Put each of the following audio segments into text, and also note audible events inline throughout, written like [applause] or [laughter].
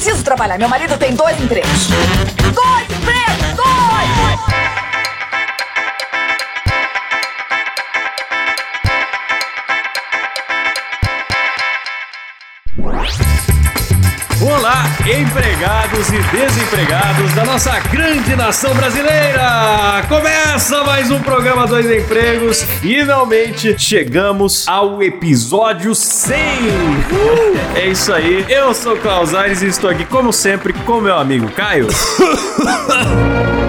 preciso trabalhar. Meu marido tem dois empregos. Empregados e desempregados da nossa grande nação brasileira! Começa mais um programa Dois Empregos. Finalmente chegamos ao episódio 100. É isso aí. Eu sou o Klaus Aires e estou aqui, como sempre, com meu amigo Caio. [laughs]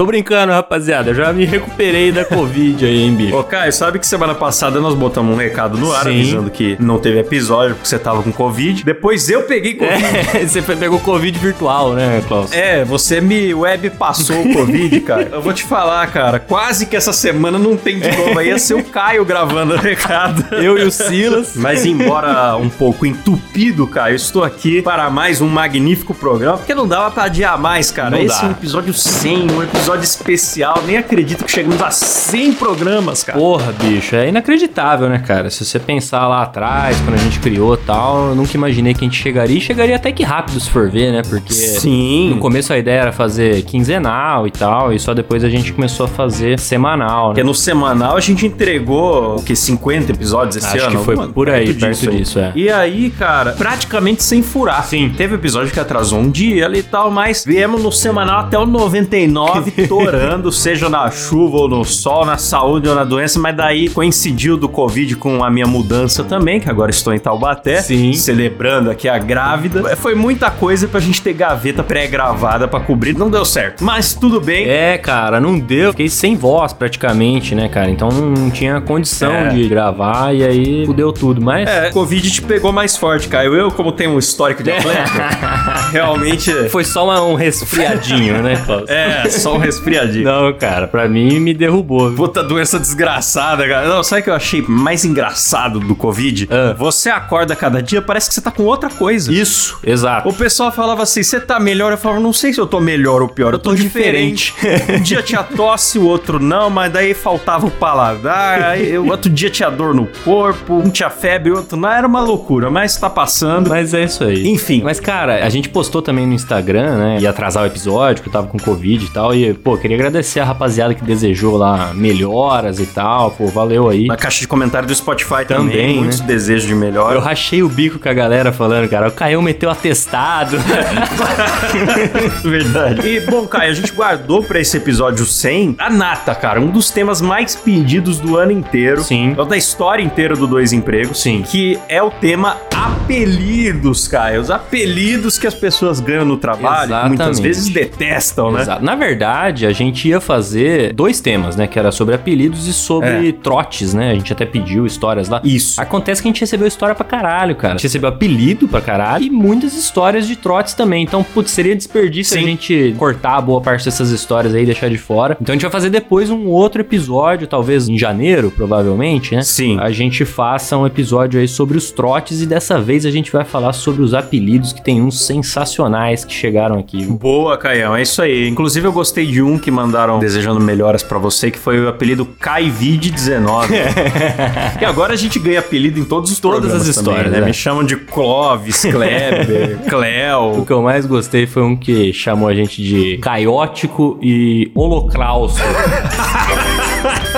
Tô brincando, rapaziada. Eu já me recuperei da Covid aí, hein, bicho. Ô, Caio, sabe que semana passada nós botamos um recado no ar Sim. avisando que não teve episódio porque você tava com Covid. Depois eu peguei Covid. É, [laughs] você pegou Covid virtual, né, Klaus? É, você me web passou o Covid, [laughs] cara. Eu vou te falar, cara, quase que essa semana não tem de novo. Aí ia ser o Caio gravando o recado. Eu e o Silas. Mas embora um pouco entupido, Caio, estou aqui para mais um magnífico programa, porque não dava pra adiar mais, cara. Não Esse dá. é um episódio 100, um episódio especial. Nem acredito que chegamos a 100 programas, cara. Porra, bicho, é inacreditável, né, cara? Se você pensar lá atrás, quando a gente criou tal, eu nunca imaginei que a gente chegaria. E chegaria até que rápido, se for ver, né? Porque Sim. no começo a ideia era fazer quinzenal e tal, e só depois a gente começou a fazer semanal, Porque né? no semanal a gente entregou, o que, 50 episódios esse Acho ano? que foi Alguma- por aí, perto aí. disso, é. E aí, cara, praticamente sem furar. Sim. Teve episódio que atrasou um dia ali e tal, mas viemos no semanal até o 99, [laughs] torando, [laughs] seja na chuva ou no sol, na saúde ou na doença, mas daí coincidiu do Covid com a minha mudança também, que agora estou em Taubaté. Sim. Celebrando aqui a grávida. Foi muita coisa pra gente ter gaveta pré-gravada pra cobrir. Não deu certo. Mas tudo bem. É, cara, não deu. Fiquei sem voz praticamente, né, cara? Então não tinha condição É. de gravar e aí fudeu tudo. Mas É, Covid te pegou mais forte, Caio. Eu, como tenho um histórico de atleta, [laughs] realmente. foi só uma- um resfriadinho, né, Klaus? É, só um resfriadinho. Não, cara, pra mim me derrubou. viu? Puta doença desgraçada, cara. Não, sabe o que eu achei mais engraçado do Covid? Ah. Você acorda cada dia, parece que você tá com outra coisa. Isso, exato. O pessoal falava assim: você tá melhor? Eu falava, não sei se eu tô melhor ou pior, eu tô, tô diferente. um dia tinha tosse, o outro não, mas daí faltava o paladar, aí o outro dia tinha dor no corpo, um tinha febre, o outro não. Era uma loucura, mas tá passando. Mas é isso aí. Enfim. Mas, cara, a gente postou também no Instagram, né? Ia atrasar o episódio, que eu tava com Covid e tal. E, pô, queria agradecer a rapaziada que desejou lá melhoras e tal. Pô, valeu aí. Na caixa de comentário do Spotify também, Também, muitos né? desejos de melhora. Eu rachei o bico com a galera falando, cara. O Caio meteu atestado. [laughs] Verdade. E, bom, Caio, a gente guardou pra esse episódio 100 a nata, cara. Um dos temas mais pedidos do ano inteiro. Sim. É o da história inteira do Dois Empregos. Sim. Que é o tema apelidos, Caio. Os apelidos que as pessoas ganham no trabalho. que Muitas Exatamente. vezes detestam, né? Exato. Na verdade, a gente ia fazer dois temas, né? Que era sobre apelidos e sobre É. trotes, né? A gente até pediu histórias lá. Isso. Acontece que a gente recebeu história pra caralho, cara. A gente recebeu apelido pra caralho e muitas histórias de trotes também. Então, putz, seria desperdício Sim. a gente cortar boa parte dessas histórias aí e deixar de fora. Então, a gente vai fazer depois um outro episódio, talvez em janeiro, provavelmente, né? Sim. A gente faça um episódio aí sobre os trotes e dessa vez a gente vai falar sobre os apelidos que tem uns sensacionais que chegaram aqui. Boa, Caião, é isso aí. Inclusive, eu gostei de um que mandaram desejando melhoras pra você, que foi o apelido Caivid19. [laughs] e agora a gente ganha apelido em todos os Todas as também, histórias, né? é. Me chamam de Clóvis, Kleber, [laughs] O Cleo. que eu mais gostei foi um que chamou a gente de caiótico e holocausto. [laughs]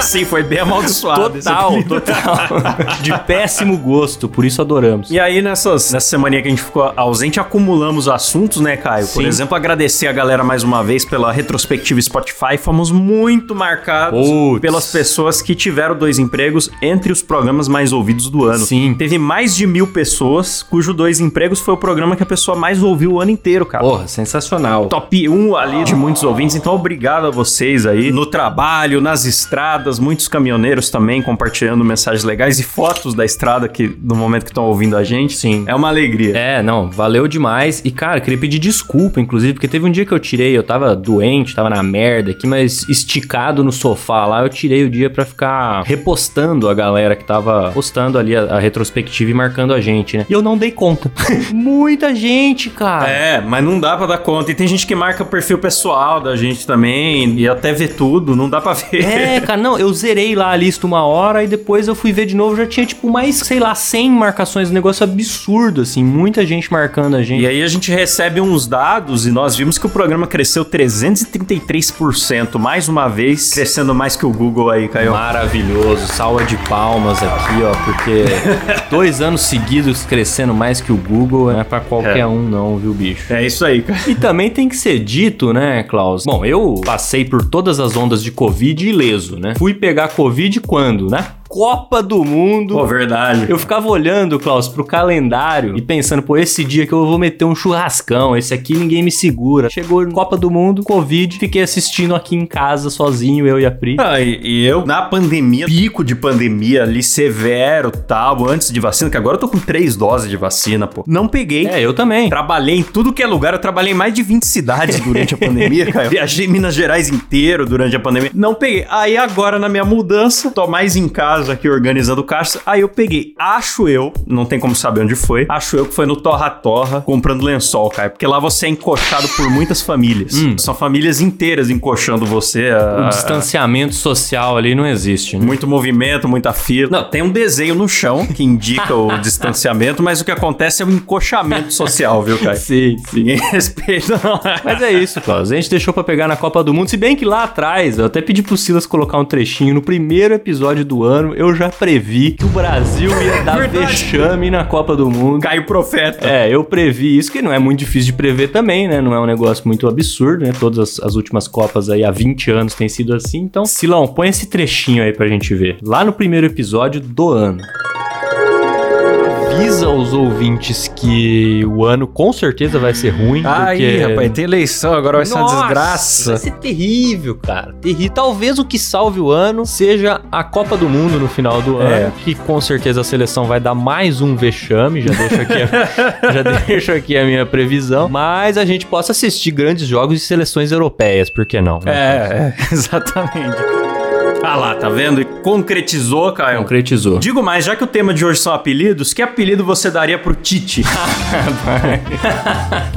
Sim, foi bem amaldiçoado. Total, total. De péssimo gosto, por isso adoramos. E aí, nessas, nessa semana que a gente ficou ausente, acumulamos assuntos, né, Caio? Por Sim. exemplo, agradecer a galera mais uma vez pela retrospectiva Spotify. Fomos muito marcados Putz. pelas pessoas que tiveram dois empregos entre os programas mais ouvidos do ano. Sim. Teve mais de mil pessoas cujo dois empregos foi o programa que a pessoa mais ouviu o ano inteiro, cara. Porra, sensacional. Top 1 ali de muitos ouvintes, então obrigado a vocês aí no trabalho, nas estradas, muitos caminhoneiros também compartilhando mensagens legais e fotos da estrada que no momento que estão ouvindo a gente. Sim. É uma alegria. É, não, valeu demais. E, cara, queria pedir desculpa, inclusive, porque teve um dia que eu tirei, eu tava doente, tava na merda aqui, mas esticado no sofá lá, eu tirei o dia pra ficar repostando a galera que tava postando ali a, a retrospectiva e marcando a gente, né? E eu não dei conta. [laughs] Muita gente, cara. É, mas não dá pra dar conta. E tem gente que marca o perfil pessoal da gente também e até vê tudo, não dá pra ver. É, cara, não, eu zerei lá a lista uma hora e depois eu fui ver de novo, já tinha tipo mais, sei lá, 100 marcações, um negócio absurdo, assim, muita gente marcando a gente. E aí a gente recebe uns dados e nós vimos que o programa cresceu 333%, mais uma vez, crescendo mais que o Google aí, Caio. Maravilhoso, salva de palmas aqui, ó, porque [laughs] dois anos seguidos crescendo mais que o Google não é pra qualquer É. um não, viu, bicho? É isso aí, cara. E também tem que ser dito, né, Klaus? Bom, eu passei por todas as ondas de Covid ileso, né? Fui pegar Covid quando, né? Copa do Mundo. Pô, verdade. Eu ficava olhando, Klaus, pro calendário e pensando, pô, esse dia que eu vou meter um churrascão, esse aqui ninguém me segura. Chegou Copa do Mundo, Covid, fiquei assistindo aqui em casa sozinho, eu e a Pri. Ah, e, eu, na pandemia, pico de pandemia ali, severo tal, antes de vacina, que agora eu tô com três doses de vacina, pô. Não peguei. É, eu também. Trabalhei em tudo que é lugar, eu trabalhei em mais de 20 cidades durante a pandemia, cara. [laughs] Viajei Minas Gerais inteiro durante a pandemia. Não peguei. Aí agora na minha mudança, tô mais em casa aqui organizando caixa. Aí eu peguei, acho eu, não tem como saber onde foi, acho eu que foi no Torra Torra comprando lençol, cara. Porque lá você é encoxado por muitas famílias. São famílias inteiras encoxando você. O A, distanciamento social ali não existe, né? muito movimento, muita fila. Não, tem um desenho no chão que indica o [laughs] distanciamento, mas o que acontece é o encochamento social, viu, cara? [laughs] Sim, sim. Ninguém [laughs] respeita, não. Mas é isso, Klaus. A gente deixou pra pegar na Copa do Mundo. Se bem que lá atrás, eu até pedi pro Silas colocar um trechinho. No primeiro episódio do ano, eu já previ que o Brasil ia dar vexame na Copa do Mundo. Caiu profeta. É, eu previ isso, que não é muito difícil de prever também, né? Não é um negócio muito absurdo, né? Todas as, as últimas Copas aí há 20 anos tem sido assim. Então, Silão, põe esse trechinho aí pra gente ver. Lá no primeiro episódio do ano. Avisa aos ouvintes que o ano com certeza vai ser ruim. Aí, porque... rapaz, tem eleição, agora vai ser uma Nossa, desgraça. Vai ser terrível, cara. Terrível. Talvez o que salve o ano seja a Copa do Mundo no final do É. ano, que com certeza a seleção vai dar mais um vexame. Já deixo aqui a, [laughs] já deixo aqui a minha previsão. Mas a gente possa assistir grandes jogos de seleções europeias, por que não? né? É, é, [laughs] exatamente. Ah lá, tá vendo? E concretizou, Caio. Concretizou. Digo mais, já que o tema de hoje são apelidos, que apelido você daria pro Tite? [laughs]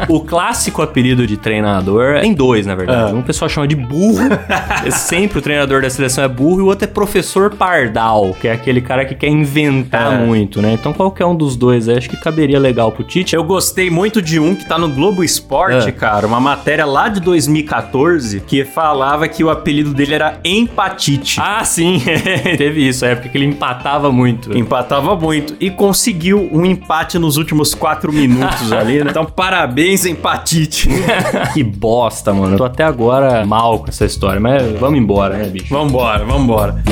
O clássico apelido de treinador tem dois, na verdade. Ah. Um pessoal chama de burro. [laughs] é sempre o treinador da seleção é burro. E o outro é professor pardal, que é aquele cara que quer inventar É. muito, né? Então qualquer um dos dois aí, acho que caberia legal pro Tite. Eu gostei muito de um que tá no Globo Esporte, Ah. cara, uma matéria lá de 2014 que falava que o apelido dele era Empatite. Ah, sim, [laughs] teve isso, a época que ele empatava muito. Empatava muito e conseguiu um empate nos últimos quatro minutos [laughs] ali, né? Então, parabéns, Empatite. [laughs] que bosta, mano. Eu tô até agora mal com essa história, mas vamos embora, né, bicho? Vambora, vambora.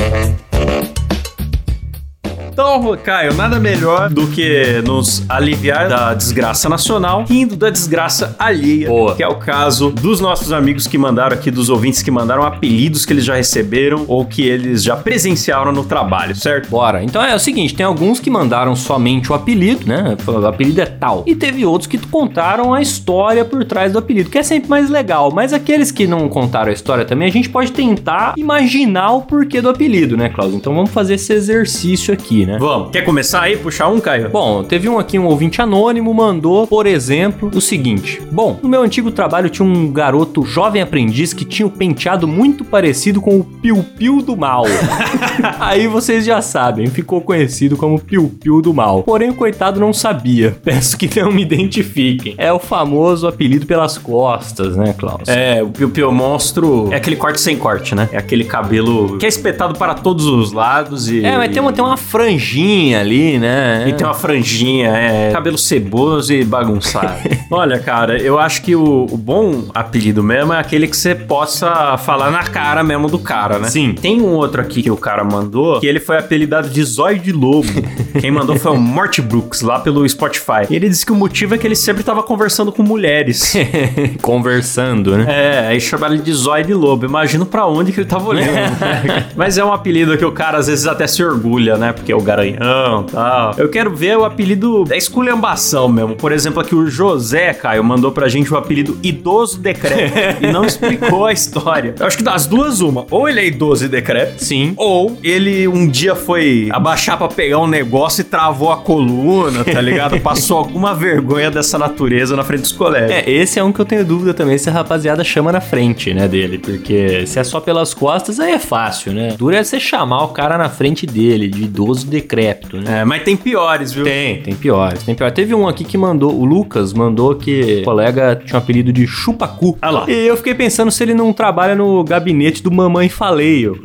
Então, Caio, nada melhor do que nos aliviar da desgraça nacional, rindo da desgraça alheia, Boa. que é o caso dos nossos amigos que mandaram aqui, dos ouvintes que mandaram apelidos que eles já receberam ou que eles já presenciaram no trabalho, certo? Bora. Então é o seguinte, tem alguns que mandaram somente o apelido, né? O apelido é tal. E teve outros que contaram a história por trás do apelido, que é sempre mais legal. Mas aqueles que não contaram a história também, a gente pode tentar imaginar o porquê do apelido, né, Klaus? Então vamos fazer esse exercício aqui, né? Vamos. Quer começar aí? Puxar um, Caio? Bom, teve um aqui, um ouvinte anônimo, mandou, por exemplo, o seguinte: Bom, no meu antigo trabalho tinha um garoto jovem aprendiz que tinha o penteado muito parecido com o Piu Piu do Mal. [laughs] Aí vocês já sabem, ficou conhecido como Piu Piu do Mal. Porém, o coitado não sabia. [laughs] Peço que não me identifiquem. É o famoso apelido pelas costas, né, Klaus? É, o Piu Piu Monstro é aquele corte sem corte, né? É aquele cabelo que é espetado para todos os lados e... É, mas tem uma, tem uma franjinha ali, né? E tem uma franjinha, é. Cabelo ceboso e bagunçado. [laughs] Olha, cara, eu acho que o, o bom apelido mesmo é aquele que você possa falar na cara mesmo do cara, né? Sim. Tem um outro aqui que o cara mandou, que ele foi apelidado de Zóio de Lobo. [laughs] Quem mandou foi o Morty Brooks, lá pelo Spotify. E ele disse que o motivo é que ele sempre tava conversando com mulheres. [laughs] Conversando, né? É, aí chamaram ele de Zóio de Lobo. Imagino pra onde que ele tava olhando. né? Mas é um apelido que o cara às vezes até se orgulha, né? Porque o Garanhão e tal. Eu quero ver o apelido da esculhambação mesmo. Por exemplo, aqui o José, Caio, mandou pra gente o apelido Idoso Decrépito [laughs] e não explicou a história. Eu acho que das duas, uma. Ou ele é idoso e decrépito. Sim. Ou ele um dia foi abaixar pra pegar um negócio e travou a coluna, tá ligado? [laughs] Passou alguma vergonha dessa natureza na frente dos colegas. É, esse é um que eu tenho dúvida também se a rapaziada chama na frente, né, dele. Porque se é só pelas costas, aí é fácil, né? Dura é você chamar o cara na frente dele, de idoso decrépito, né? É, mas tem piores, viu? Tem, tem piores, tem piores. Teve um aqui que mandou, o Lucas mandou que o colega tinha um apelido de chupacu. Ah lá. E eu fiquei pensando se ele não trabalha no gabinete do Mamãe Faleio. [laughs]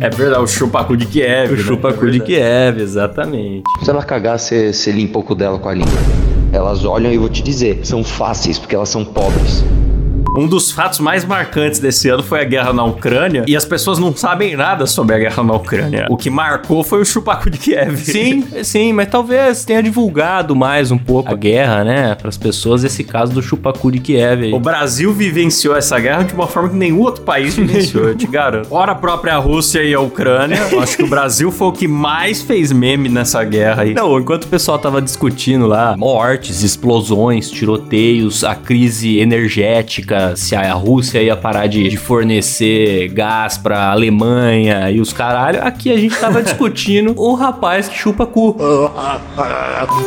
É verdade, o chupacu de Kiev. O né? chupacu É de. Kiev, exatamente. Se ela cagar, você você limpa o cu dela com a língua. Elas olham e eu vou te dizer, são fáceis, porque elas são pobres. Um dos fatos mais marcantes desse ano foi a guerra na Ucrânia e as pessoas não sabem nada sobre a guerra na Ucrânia. O que marcou foi o chupacu de Kiev. Sim, sim, mas talvez tenha divulgado mais um pouco a guerra, né, para as pessoas, esse caso do chupacu de Kiev aí. O Brasil vivenciou essa guerra de uma forma que nenhum outro país vivenciou, eu te garanto. Ora a própria Rússia e a Ucrânia, eu acho que o Brasil foi o que mais fez meme nessa guerra aí. Não, enquanto o pessoal tava discutindo lá mortes, explosões, tiroteios, a crise energética, se a Rússia ia parar de, de fornecer gás pra Alemanha e os caralho, aqui a gente tava [laughs] discutindo o rapaz que chupa cu.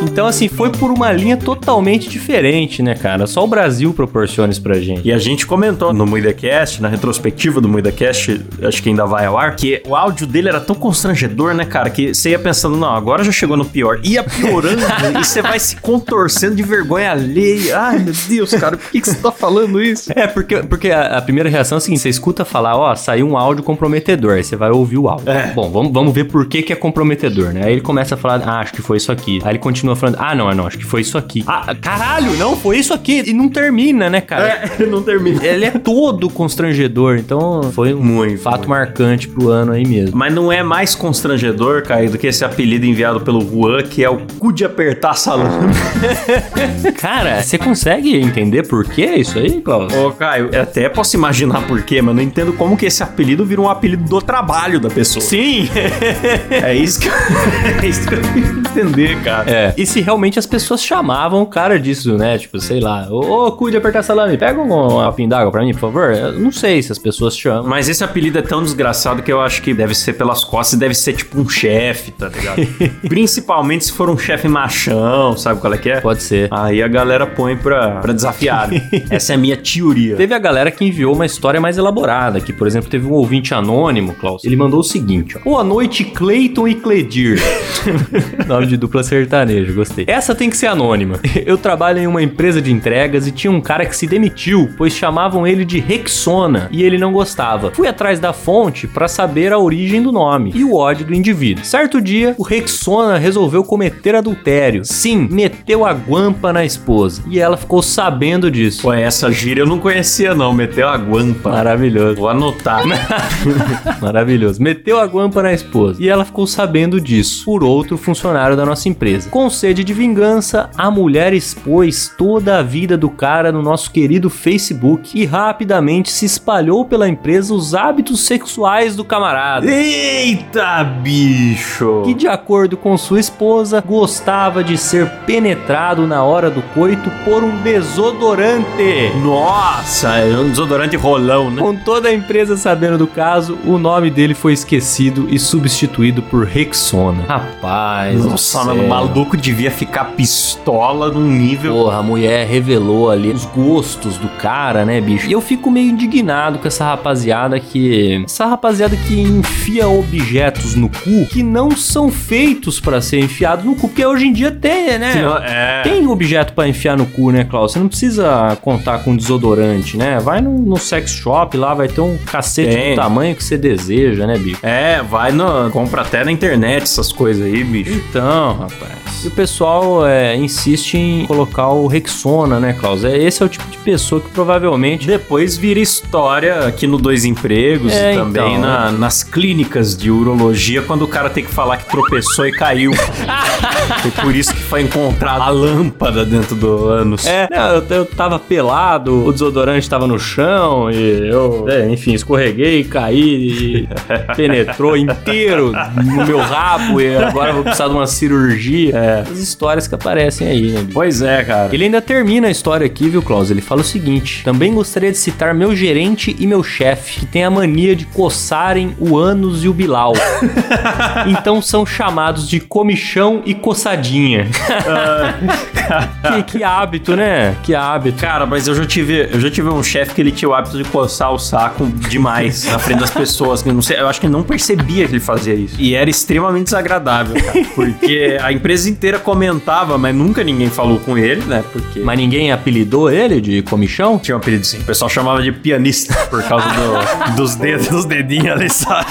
Então, assim, foi por uma linha totalmente diferente, né, cara? Só o Brasil proporciona isso pra gente. E a gente comentou no MuidaCast, na retrospectiva do MuidaCast, acho que ainda vai ao ar, que o áudio dele era tão constrangedor, né, cara, que você ia pensando, não, agora já chegou no pior. Ia piorando [laughs] e você vai se contorcendo de vergonha alheia. Ai, meu Deus, cara, por que, que você tá falando isso? É, porque, porque a, a primeira reação é a seguinte: você escuta falar, ó, saiu um áudio comprometedor, aí você vai ouvir o áudio. É. Bom, vamos, vamos ver por que, que é comprometedor, né? Aí ele começa a falar, ah, acho que foi isso aqui. Aí ele continua falando, ah, não, não, acho que foi isso aqui. Ah, caralho, não, foi isso aqui. E não termina, né, cara? É, [laughs] não termina. Ele é todo constrangedor, então foi um Muito, fato muito. marcante pro ano aí mesmo. Mas não é mais constrangedor, Caio, do que esse apelido enviado pelo Juan, que é o cu de apertar salame. [laughs] Cara, você consegue entender por que isso aí, Klaus? Ô, Caio, eu até posso imaginar por quê, mas não entendo como que esse apelido vira um apelido do trabalho da pessoa. Sim! É isso que, [laughs] é isso que eu tenho que entender, cara. É. E se realmente as pessoas chamavam o cara disso, né? Tipo, sei lá, ô, ô, cu de apertar salame, pega um, pinda d'água pra mim, por favor. Eu não sei se as pessoas chamam. Mas esse apelido é tão desgraçado que eu acho que deve ser pelas costas e deve ser tipo um chefe, tá ligado? [laughs] Principalmente se for um chefe machão, sabe qual é que é? Pode ser. Aí a galera põe pra, pra desafiar. [laughs] Essa é a minha teoria. Teve a galera que enviou uma história mais elaborada, que, por exemplo, teve um ouvinte anônimo, Klaus. Ele mandou o seguinte, ó. Boa noite, Cleiton e Cledir. [laughs] Nome de dupla sertanejo, gostei. Essa tem que ser anônima. Eu trabalho em uma empresa de entregas e tinha um cara que se demitiu, pois chamavam ele de Rexona e ele não gostava. Fui atrás da fonte pra saber a origem do nome e o ódio do indivíduo. Certo dia, o Rexona resolveu cometer adultério. Sim, meteu a guampa na esposa e ela ficou sabendo disso. Pô, essa gíria eu não conhecia não, meteu a guampa. Maravilhoso. Vou anotar. [laughs] Maravilhoso. Meteu a guampa na esposa. E ela ficou sabendo disso por outro funcionário da nossa empresa. Com sede de vingança, a mulher expôs toda a vida do cara no nosso querido Facebook e rapidamente se espalhou pela empresa os hábitos sexuais do camarada. Eita, bicho! Que, de acordo com sua esposa, gostava de ser penetrado na hora do coito por um desodorante. Nossa, é um desodorante rolão, né? Com toda a empresa sabendo do caso, o nome dele foi esquecido e substituído por Rexona. Rapaz, do Nossa, mano, o maluco devia ficar pistola num nível. Porra, a mulher revelou ali os gostos do cara, né, bicho? E eu fico meio indignado com essa rapaziada que. Essa rapaziada que enfia objetos no cu que não são feitos pra ser enfiados no cu. Porque hoje em dia tem, né? É. Tem objeto pra enfiar no cu, né, Klaus? Você não precisa contar com desodorante, né? Vai no, no sex shop lá, vai ter um cacete Tem. do tamanho que você deseja, né, bicho? É, vai no. Compra até na internet essas coisas aí, bicho. Então, rapaz. E o pessoal é, insiste em colocar o Rexona, né, Klaus? É, esse é o tipo de pessoa que provavelmente. Depois vira história aqui no Dois Empregos É, e também então. na- nas clínicas de urologia, quando o cara tem que falar que tropeçou e caiu. [laughs] e por isso que foi encontrada a lâmpada dentro do ânus. É, eu, eu tava pelado, desodorante tava no chão e eu, é, enfim, escorreguei, caí e [laughs] penetrou inteiro no meu rabo e agora eu vou precisar de uma cirurgia. É, as histórias que aparecem aí, né? Pois é, cara. Ele ainda termina a história aqui, viu, Klaus? Ele fala o seguinte: também gostaria de citar meu gerente e meu chefe, que tem a mania de coçarem o ânus e o bilau. [laughs] então são chamados de comichão e coçadinha. [laughs] que, que hábito, né? Que hábito. Cara, mas eu já tive, eu já tive um chefe que ele tinha o hábito de coçar o saco demais na frente das pessoas. Que eu, não sei, eu acho que ele não percebia que ele fazia isso. E era extremamente desagradável, cara. Porque a empresa inteira comentava, mas nunca ninguém falou com ele, né? Porque Mas ninguém apelidou ele de comichão? tinha um apelido assim. O pessoal chamava de pianista por causa do- dos dedos, dos dedinhos ali, sabe?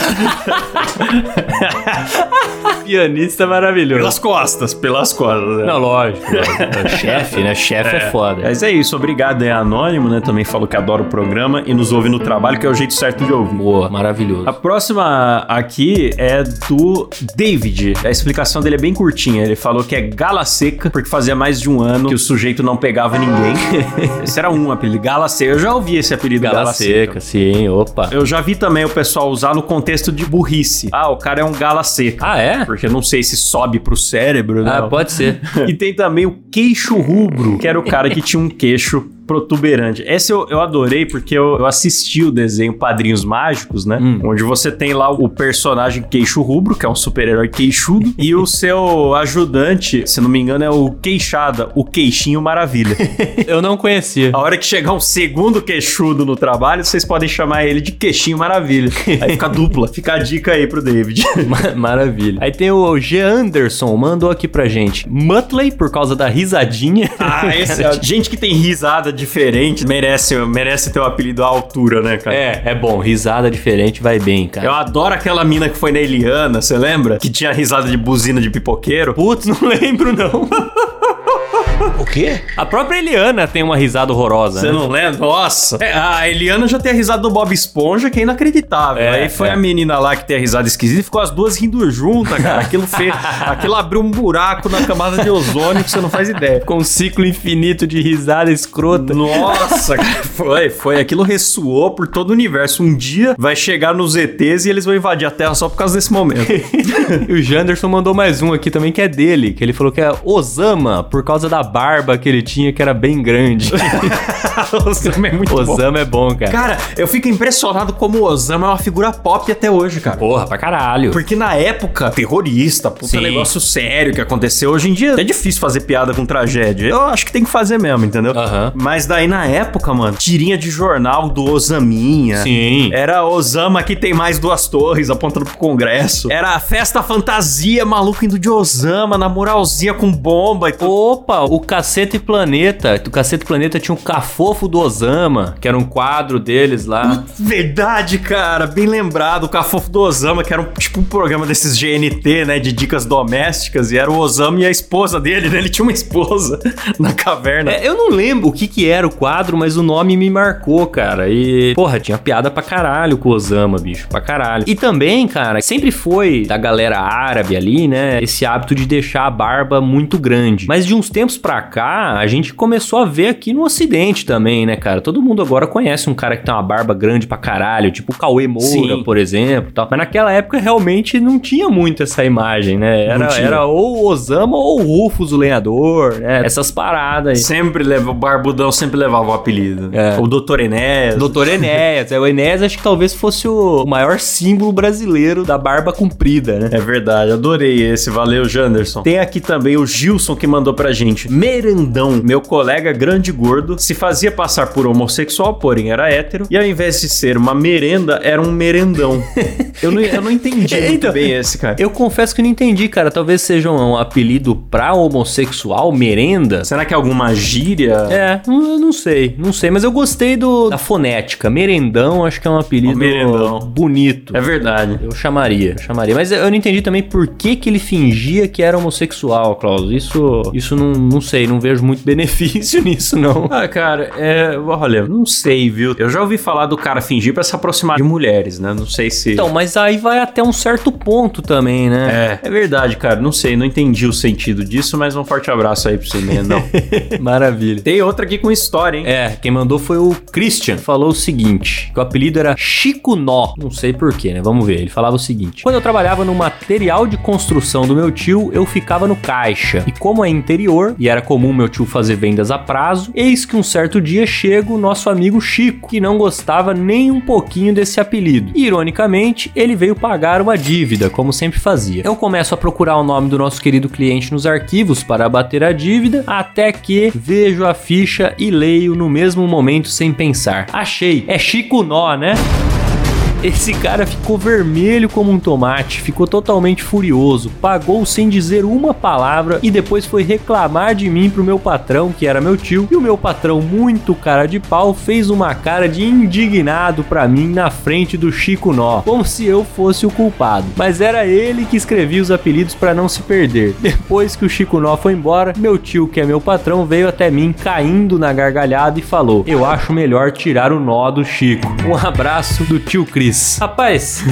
Pianista maravilhoso. Pelas costas, pelas costas. né? Não, lógico. lógico. Chefe, né? Chefe é, foda. Mas é isso, obrigado. É anônimo, né? Também falou que adora o programa e nos ouve no trabalho, que é o jeito certo de ouvir. Boa, maravilhoso. A próxima aqui é do David. A explicação dele é bem curtinha. Ele falou que é gala seca, porque fazia mais de um ano que o sujeito não pegava ninguém. [laughs] esse era um apelido, gala seca. Eu já ouvi esse apelido Gala, gala, seca, sim, opa. Eu já vi também o pessoal usar no contexto de burrice. Ah, o cara é um gala seca. Ah, é? Porque eu não sei se sobe pro cérebro, né? Ah, pode ser. [laughs] E tem também o queixo rubro, que era o cara que tinha um queixo protuberante. Esse eu, eu adorei porque eu, eu assisti o desenho Padrinhos Mágicos, né? Hum. Onde você tem lá o personagem queixo rubro, que é um super-herói queixudo, e o seu ajudante, se não me engano, é o Queixada, o Queixinho Maravilha. [laughs] Eu não conhecia. A hora que chegar um segundo queixudo no trabalho, vocês podem chamar ele de Queixinho Maravilha. Aí fica dupla. [laughs] Fica a dica aí pro David. Ma- Maravilha. Aí tem o G. Anderson, mandou aqui pra gente. Muttley, por causa da risadinha. Ah, esse é... [laughs] Gente que tem risada diferente merece, merece ter o apelido à altura, né, cara? É, é bom. Risada diferente vai bem, cara. Eu adoro aquela mina que foi na Eliana, você lembra? Que tinha risada de buzina de pipoqueiro. Putz, [laughs] não lembro não. [laughs] O quê? A própria Eliana tem uma risada horrorosa, Você né? não lembra? Nossa! É, a Eliana já tem a risada do Bob Esponja, que é inacreditável. É, Aí foi é. a menina lá que tem a risada esquisita e ficou as duas rindo juntas, cara. Aquilo [laughs] fez. aquilo abriu um buraco na camada de ozônio que você não faz ideia. Com um ciclo infinito de risada escrota. Nossa, cara, foi, foi. Aquilo ressoou por todo o universo. Um dia vai chegar nos ETs e eles vão invadir a Terra só por causa desse momento. [laughs] E o Janderson mandou mais um aqui também, que é dele, que ele falou que é Osama, por causa da barba que ele tinha, que era bem grande. [laughs] Osama é muito bom. Osama é bom, cara. Cara, eu fico impressionado como o Osama é uma figura pop até hoje, cara. Porra, pra caralho. Porque na época, terrorista, puta Sim. negócio sério que aconteceu. Hoje em dia é difícil fazer piada com tragédia. Eu acho que tem que fazer mesmo, entendeu? Mas daí na época, mano, tirinha de jornal do Osaminha. Sim. Era Osama que tem mais duas torres apontando pro Congresso. Era a festa fantasia, maluco indo de Osama, na moralzinha com bomba e. Opa, o Cacete Planeta. O Cacete Planeta tinha um cafofo do Osama, que era um quadro deles lá. Verdade, cara, bem lembrado. O Cafofo do Osama, que era um, tipo um programa desses GNT, né, de dicas domésticas, e era o Osama e a esposa dele, né? Ele tinha uma esposa [laughs] na caverna. É, eu não lembro o que que era o quadro, mas o nome me marcou, cara. E, porra, tinha piada pra caralho com o Osama, bicho, pra caralho. E também, cara, sempre foi da galera árabe ali, né, esse hábito de deixar a barba muito grande. Mas de uns tempos pra cá, a gente começou a ver aqui no ocidente também, né, cara? Todo mundo agora conhece um cara que tem uma barba grande pra caralho, tipo o Cauê Moura, Sim. por exemplo, tal. Mas naquela época realmente não tinha muito essa imagem, né? Era, era ou o Osama ou o Rufus, o lenhador, né? Essas paradas aí. Sempre leva, o Barbudão sempre levava o apelido. É. O Doutor Enéas. Doutor Enéas. É, o Enéas acho que talvez fosse o maior símbolo brasileiro da barba comprida, né? É verdade, adorei esse. Valeu, Janderson. Tem aqui também o Gilson que mandou pra gente. Merendão. Meu colega grande gordo se fazia passar por homossexual, porém era hétero, e ao invés de ser uma merenda, era um merendão. [laughs] eu, não, eu não entendi muito Então, bem esse, cara. Eu confesso que não entendi, cara. Talvez seja um apelido pra homossexual, merenda. Será que é alguma gíria? É, não, eu não sei, não sei, mas eu gostei do, da fonética. Merendão, acho que é um apelido merendão. bonito. É verdade. Eu chamaria, eu chamaria. Mas eu não entendi também por que, que ele fingia que era homossexual, Klaus. Isso, isso não, não sei, não vejo muito benefício [laughs] nisso, não. Ah, cara, é. Olha, não sei, viu? Eu já ouvi falar do cara fingir pra se aproximar de mulheres, né? Não sei se. Então, mas aí vai até um certo ponto também, né? É, é verdade, cara. Não sei, não entendi o sentido disso, mas um forte abraço aí pra você, Merendão. Maravilha. Tem outra aqui com história, hein? É, quem mandou foi o Christian. Falou o seguinte: que o apelido era Chico Nó. Não sei porquê, né? Vamos ver. Ele falava o seguinte: Quando eu trabalhava no material de construção do meu tio, eu ficava no caixa. E como é interior, e era comum meu tio fazer vendas a prazo, eis que um certo dia chega o nosso amigo Chico, que não gostava nem um pouquinho desse apelido. Ironicamente, ele veio pagar uma dívida, como sempre fazia. Eu começo a procurar o nome do nosso querido cliente nos arquivos para abater a dívida, até que vejo a ficha e leio no mesmo momento sem pensar. Achei, é Chico Nó, né? Esse cara ficou vermelho como um tomate, ficou totalmente furioso, pagou sem dizer uma palavra e depois foi reclamar de mim pro meu patrão, que era meu tio, e o meu patrão, muito cara de pau, fez uma cara de indignado pra mim na frente do Chico Nó, como se eu fosse o culpado. Mas era ele que escrevia os apelidos pra não se perder. Depois que o Chico Nó foi embora, meu tio, que é meu patrão, veio até mim caindo na gargalhada e falou: Eu acho melhor tirar o nó do Chico. Um abraço do tio Cris. Rapaz,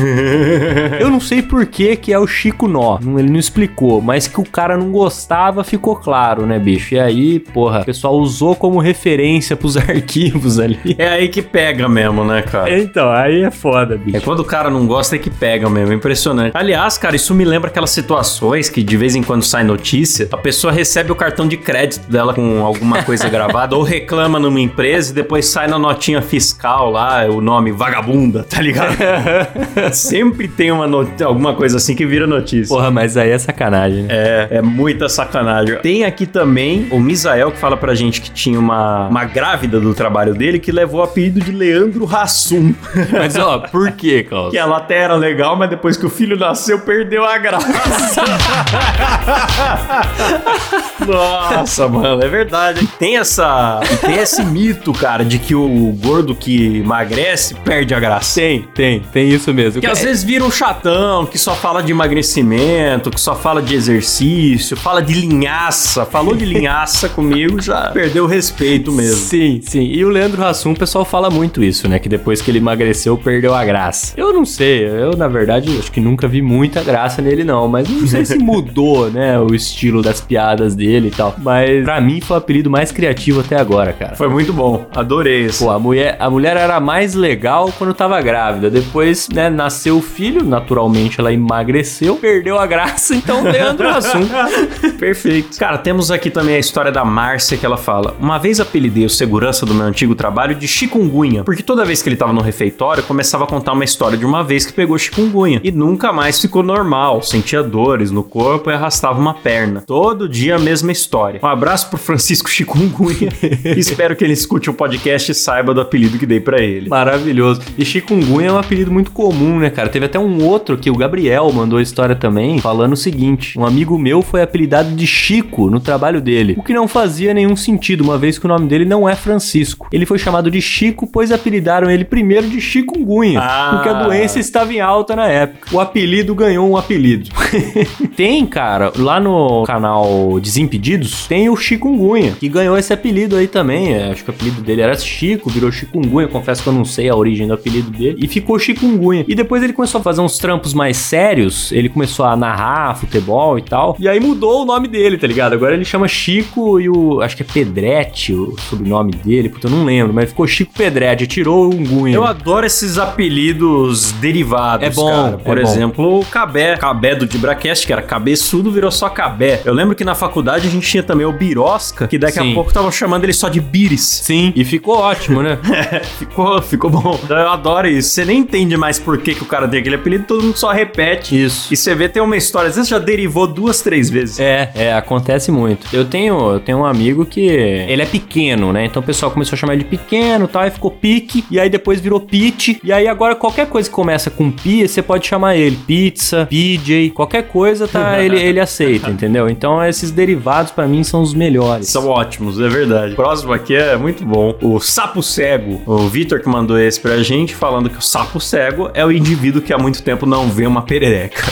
[laughs] eu não sei por que que é o Chico Nó. Ele não explicou, mas que o cara não gostava ficou claro, né, bicho? E aí, porra, o pessoal usou como referência pros [laughs] arquivos ali. É aí que pega mesmo, né, cara? Então, aí é foda, bicho. É quando o cara não gosta é que pega mesmo, é impressionante. Aliás, cara, isso me lembra aquelas situações que de vez em quando sai notícia, a pessoa recebe o cartão de crédito dela com alguma coisa gravada [laughs] ou reclama numa empresa e depois sai na notinha fiscal lá o nome vagabunda, tá ligado? [laughs] Sempre tem uma not- alguma coisa assim que vira notícia. Porra, mas aí é sacanagem, né? É, é muita sacanagem. Tem aqui também o Misael que fala pra gente que tinha uma, uma grávida do trabalho dele que levou o apelido de Leandro Hassum. [laughs] Mas ó, por quê, Klaus? Que ela até era legal, mas depois que o filho nasceu, perdeu a graça. [laughs] Nossa, mano, é verdade. Tem essa. Tem esse mito, cara, de que o gordo que emagrece perde a graça. Tem, tem, tem isso mesmo. Que às vezes vira um chatão, que só fala de emagrecimento, que só fala de exercício, fala de linhaça. Falou de linhaça [laughs] comigo, já perdeu o respeito mesmo. Sim, sim. E o Leandro Hassum, o pessoal fala muito isso, né? Que depois que ele emagreceu, perdeu a graça. Eu não sei, eu na verdade acho que nunca vi muita graça nele, não. Mas não sei se [laughs] mudou, né? O estilo das piadas dele e tal. Mas pra mim foi o apelido mais criativo até agora, cara. Foi muito bom, adorei isso. Pô, a mulher, a mulher era mais legal quando tava grávida. Depois, né, nasceu o filho, naturalmente ela emagreceu, perdeu a graça, [laughs] então Leandro Hassum. [laughs] Perfeito. Cara, temos aqui também a história da Márcia que ela fala: Uma vez apelidei o segurança do meu antigo trabalho de chikungunya, porque toda vez que ele tava no refeitório, começava a contar uma história de uma vez que pegou chikungunya e nunca mais ficou normal, sentia dores no corpo e arrastava uma perna. Todo dia a mesma história. Um abraço pro Francisco Chikungunya. [laughs] Espero que ele escute o podcast e saiba do apelido que dei pra ele. Maravilhoso. E chikungunya é um apelido muito comum, né, cara? Teve até um outro que o Gabriel mandou a história também, falando o seguinte: um amigo meu foi apelidado de Chico no trabalho dele, o que não fazia nenhum sentido, uma vez que o nome dele não é Francisco. Ele foi chamado de Chico, pois apelidaram ele primeiro de chikungunya, Ah. porque a doença estava em alta na época. O apelido ganhou um apelido. [laughs] tem, cara, lá no canal Desimpedidos, tem o Chikungunya, que ganhou esse apelido aí também. É, acho que o apelido dele era Chico, virou Chikungunya. Confesso que eu não sei a origem do apelido dele. E ficou Chikungunya. E depois ele começou a fazer uns trampos mais sérios. Ele começou a narrar futebol e tal. E aí mudou o nome dele, tá ligado? Agora ele chama Chico e o. Acho que é Pedretti, o sobrenome dele. Puta, eu não lembro, mas ficou Chico Pedretti. Tirou o Ungunha. Eu adoro esses apelidos derivados, É bom, cara. Por é bom. exemplo, o Cabé. Cabé do Dibracast, que era cabeçudo, virou só Cabé. Eu lembro que na faculdade a gente tinha também o Birosca, que daqui Sim. a pouco estavam chamando ele só de Bires. Sim, e ficou ótimo, né? [laughs] ficou, ficou bom. Eu adoro isso. Você nem entende mais por que, que o cara tem aquele apelido, todo mundo só repete. Isso. E você vê, tem uma história, às vezes já derivou duas, três vezes. É, é, acontece muito. Eu tenho, eu tenho um amigo que ele é pequeno, né? Então o pessoal começou a chamar ele de pequeno, tal, e ficou pique, e aí depois virou pit, e aí agora qualquer coisa que começa com pi, você pode chamar ele pizza, PJ, qualquer coisa, tá, [laughs] ele, ele aceita, entendeu? Então esses derivados pra mim são os melhores. São ótimos, é verdade. O próximo aqui é muito bom. O sapo cego. O Vitor que mandou esse pra gente, falando que o sapo cego é o indivíduo que há muito tempo não vê uma perereca.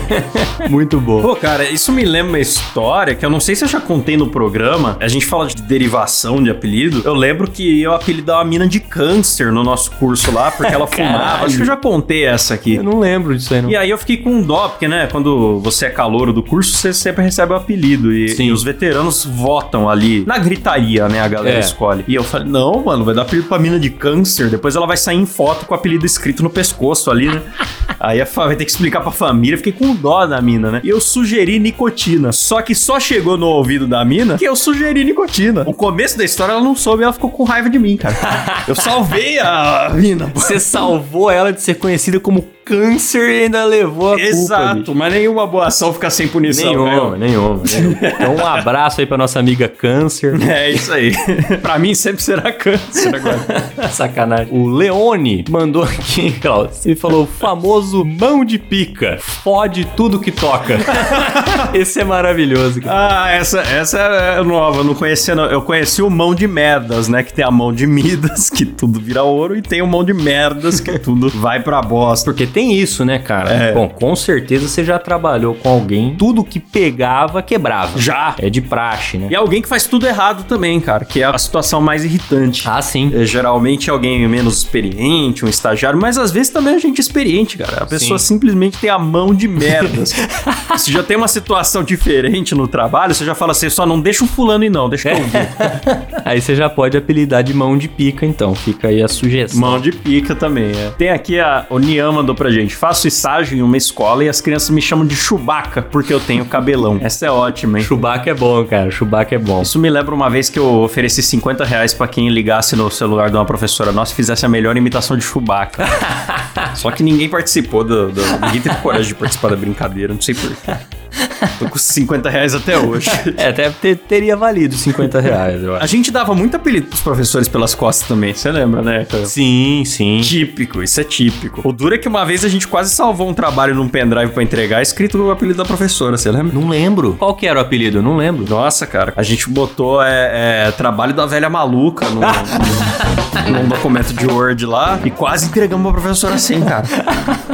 [laughs] Muito bom. Pô, cara, isso me lembra uma história que eu não sei se eu já contei no programa. A gente fala de derivação de apelido. Eu lembro que eu apelidava a mina de câncer no nosso curso lá, porque ela [laughs] fumava. Acho que eu já contei essa aqui. Eu não lembro disso aí, não. E aí eu fiquei com dó, porque, né, quando você é calouro do curso, você sempre recebe o apelido. E, Sim. e os veteranos votam ali na gritaria, né? A galera É. escolhe. E eu falei, não, mano, vai dar apelido pra mina de câncer. Depois ela vai sair em foto com o apelido escrito no pescoço ali, né? aí a vai ter que explicar pra família. Fiquei com dó da mina, né? E eu sugeri nicotina. Só que só chegou no ouvido da mina que eu sugeri nicotina. O começo da história ela não soube, ela ficou com raiva de mim, cara. eu salvei a mina. Você salvou ela de ser conhecida como câncer e ainda levou a culpa. Exato, bicho. mas nenhuma boa ação fica sem punição. Nenhuma, né? nenhuma, nenhuma. Então um abraço aí pra nossa amiga câncer. [laughs] É isso aí. pra mim sempre será câncer agora. [laughs] Sacanagem. O Leone mandou aqui, Klaus. Ele falou: famoso mão de pica. Fode tudo que toca. [laughs] Esse é maravilhoso. cara. Ah, essa, essa é nova, eu não conhecia não. Eu conheci o mão de merdas, né? Que tem a mão de Midas, que tudo vira ouro, e tem o mão de merdas, que tudo vai pra bosta. Porque tem isso, né, cara? É. Bom, com certeza você já trabalhou com alguém, tudo que pegava, quebrava. Já. É de praxe, né? E alguém que faz tudo errado também, cara, que é a situação mais irritante. Ah, sim. É, geralmente alguém menos experiente, um estagiário, mas às vezes também é gente experiente, cara. A pessoa Sim. simplesmente tem a mão de merdas. [laughs] Se já tem uma situação diferente no trabalho, você já fala assim, só não deixa o fulano ir não, deixa eu ver. [laughs] Aí você já pode apelidar de mão de pica, então. Fica aí a sugestão. Mão de pica também, é. Tem aqui a o Nian mandou pra gente. Faço estágio em uma escola e as crianças me chamam de Chewbacca porque eu tenho cabelão. Essa é ótima, hein? Chewbacca é bom, cara. Chewbacca é bom. Isso me lembra uma vez que eu ofereci 50 reais pra quem ligasse no celular de uma professora nossa e fizesse a melhor imitação de Chewbacca. [laughs] Só que ninguém participou do, do- Ninguém teve coragem de participar da brincadeira, não sei porquê. Tô com 50 reais até hoje. [laughs] É, até ter- teria valido 50 reais, eu A acho. gente dava muito apelido pros professores pelas costas também, você lembra, né? Sim, sim. Típico, isso é típico. O duro é que uma vez a gente quase salvou um trabalho num pendrive pra entregar, escrito no apelido da professora, você lembra? Não lembro. Qual que era o apelido? Eu não lembro. Nossa, cara, a gente botou é, é, trabalho da velha maluca no, [laughs] num documento de Word lá e quase entregamos pra professora assim, cara.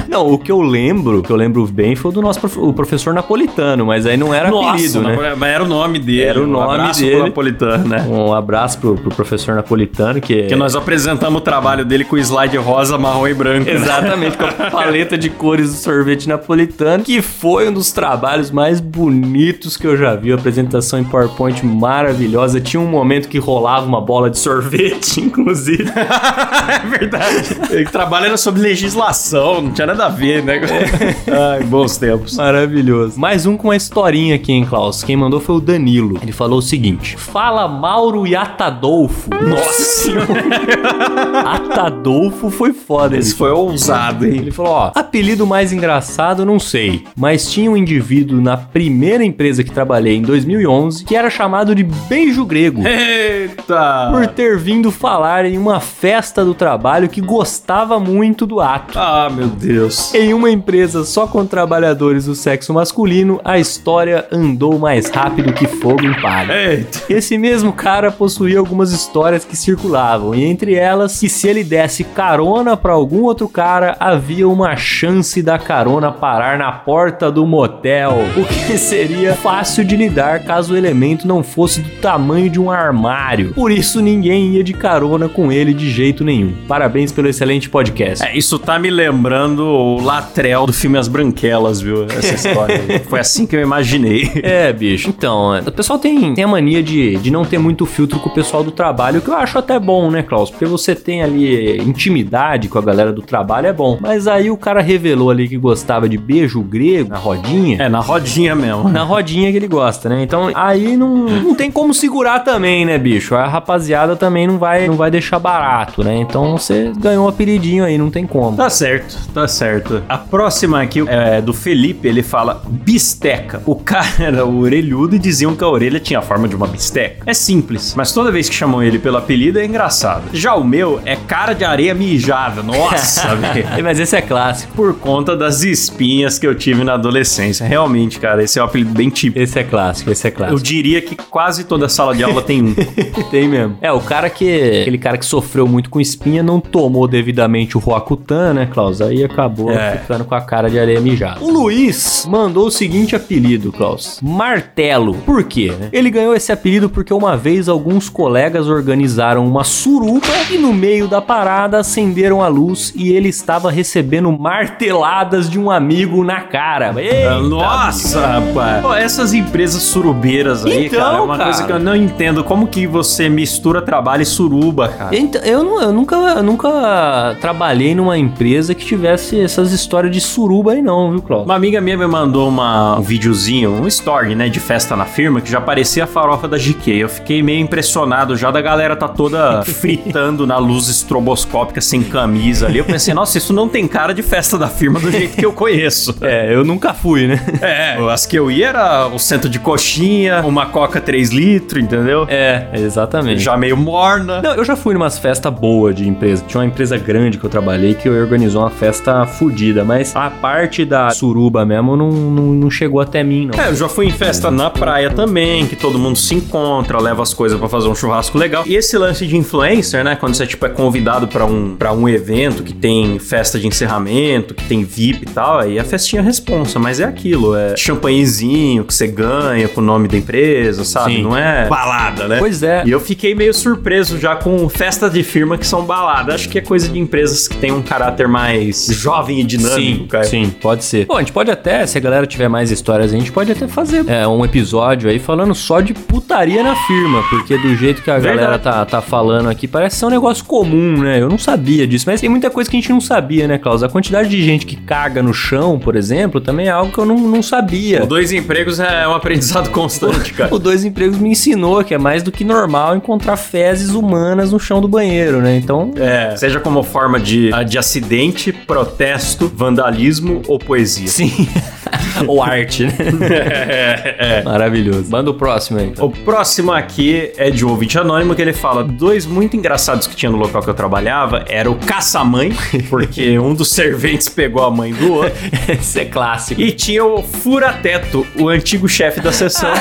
Não, o que eu lembro, o que eu lembro bem foi o do nosso prof- o professor napolitano, mas aí não era apelido, né? Mas era o nome dele. Era o um nome abraço dele. pro napolitano, né? Um abraço pro, pro professor napolitano, que é... Que nós apresentamos o trabalho dele com slide rosa, marrom e branco. né? Exatamente, com a paleta de cores do sorvete napolitano, que foi um dos trabalhos mais bonitos que eu já vi. A apresentação em PowerPoint maravilhosa. Tinha um momento que rolava uma bola de sorvete, [laughs] inclusive. [laughs] é verdade. O trabalho era sobre legislação, não tinha nada a ver, né? Ai, bons tempos. Maravilhoso. Mais um com uma historinha aqui, hein, Klaus? Quem mandou foi o Danilo. Ele falou o seguinte: Fala Mauro e Atadolfo. Nossa senhora. [laughs] Atadolfo foi foda. Esse foi ousado, hein? Ele falou, ó, apelido mais engraçado, não sei, mas tinha um indivíduo na primeira empresa que trabalhei em 2011 que era chamado de Beijo Grego. Eita! Por ter vindo falar em uma festa do trabalho que gostava muito do ato. Ah, meu Deus. Em uma empresa só com trabalhadores do sexo masculino, a história andou mais rápido que fogo em palha. Eita. Esse mesmo cara possuía algumas histórias que circulavam, e entre elas, que se ele desse carona pra algum outro cara, havia uma chance da carona parar na porta do motel, o que seria fácil de lidar caso o elemento não fosse do tamanho de um armário. Por isso ninguém ia de carona com ele de jeito nenhum. Parabéns pelo excelente podcast. É, isso tá me lembrando o Latrell do filme As Branquelas, viu? Essa história. [laughs] Foi assim que eu imaginei. [laughs] É, bicho. Então, o pessoal tem, tem a mania de, de não ter muito filtro com o pessoal do trabalho, o que eu acho até bom, né, Klaus? Porque você tem ali intimidade com a galera do trabalho, é bom. Mas aí o cara revelou ali que gostava de beijo grego na rodinha. É, na rodinha mesmo. Na rodinha que ele gosta, né? Então aí não, não tem como segurar também, né, bicho? A rapaziada também não vai, não vai deixar barato, né? Então você ganhou um apelidinho aí, não tem como. Tá certo, tá certo. A próxima aqui é do Felipe, ele fala bisteca. O cara era orelhudo e diziam que a orelha tinha a forma de uma bisteca. É simples, mas toda vez que chamam ele pelo apelido é engraçado. Já o meu é cara de areia mijada. Nossa, [laughs] velho. Mas esse é clássico. Por conta das espinhas que eu tive na adolescência. Realmente, cara, esse é um apelido bem típico. Esse é clássico, esse é Eu clássico. diria que quase toda sala de aula tem um. [laughs] Tem mesmo. É, o cara que. Aquele cara que sofreu muito com espinha não tomou devidamente o Roacutan, né, Klaus? Aí acabou É. ficando com a cara de areia mijada. O Luiz mandou o seguinte apelido, Klaus: Martelo. Por quê? né? Ele ganhou esse apelido porque uma vez alguns colegas organizaram uma suruba e no meio da parada acenderam a luz e ele estava recebendo marteladas de um amigo na cara. Eita, Nossa, rapaz. Pô, essas empresas surubeiras aí, Então, cara, é uma cara. coisa que eu não entendo. Como que você mistura trabalho e suruba, cara? Então, eu, nu- eu nunca, eu nunca trabalhei numa empresa que tivesse essas histórias de suruba aí não, viu, Cláudio? Uma amiga minha me mandou uma, um videozinho, um story, né, de festa na firma, que já parecia a farofa da GK. Eu fiquei meio impressionado já da galera tá toda [laughs] fritando na luz estroboscópica sem camisa ali. Eu pensei, nossa, isso não tem cara de festa da firma do jeito que eu conheço. [laughs] É, eu nunca fui, né? É, [laughs] as que eu ia era o centro de coxinha, uma coca 3 litros, entendeu? É, exatamente. Já meio morna. Não, eu já fui numa festa boa de empresa. Tinha uma empresa grande que eu trabalhei que organizou uma festa fodida, mas a parte da suruba mesmo não, não, não chegou até mim, não. É, eu já fui em festa na praia também, que todo mundo se encontra, leva as coisas pra fazer um churrasco legal. E esse lance de influencer, né, quando você tipo é convidado pra um para um evento que tem festa de encerramento, que tem VIP e tal, aí a festinha responsa, mas é aquilo, é champanhezinho que você ganha com o nome da empresa, sabe? Sim. Não é balada, né? Pois é. E eu fiquei meio surpreso já com festas de firma que são balada. Acho que é coisa de empresas que tem um caráter mais jovem e dinâmico, Sim, cara. sim, pode ser. Bom, a gente pode até, se a galera tiver mais histórias, a gente pode até fazer é, um episódio aí falando só de putaria na firma, porque do jeito que a Verdade. galera tá, tá falando aqui, parece ser um negócio comum, né? Eu não sabia disso, mas tem muita coisa que a gente não sabia, né, Klaus? A quantidade de gente que caga no chão, por exemplo, também é algo que eu não, não sabia. O dois empregos é um aprendizado constante, cara. O Dois Empregos me ensinou que é mais do que normal encontrar fezes humanas no chão do banheiro, né? Então, É, seja como forma de, de acidente, protesto, vandalismo ou poesia. sim. [laughs] [laughs] Ou arte, né? [laughs] é, é. Maravilhoso. Manda o próximo aí. O próximo aqui é de um ouvinte anônimo que ele fala: dois muito engraçados que tinha no local que eu trabalhava era o caça-mãe, [laughs] porque um dos serventes pegou a mãe do outro, Esse é clássico. e tinha o fura-teto, o antigo chefe da sessão,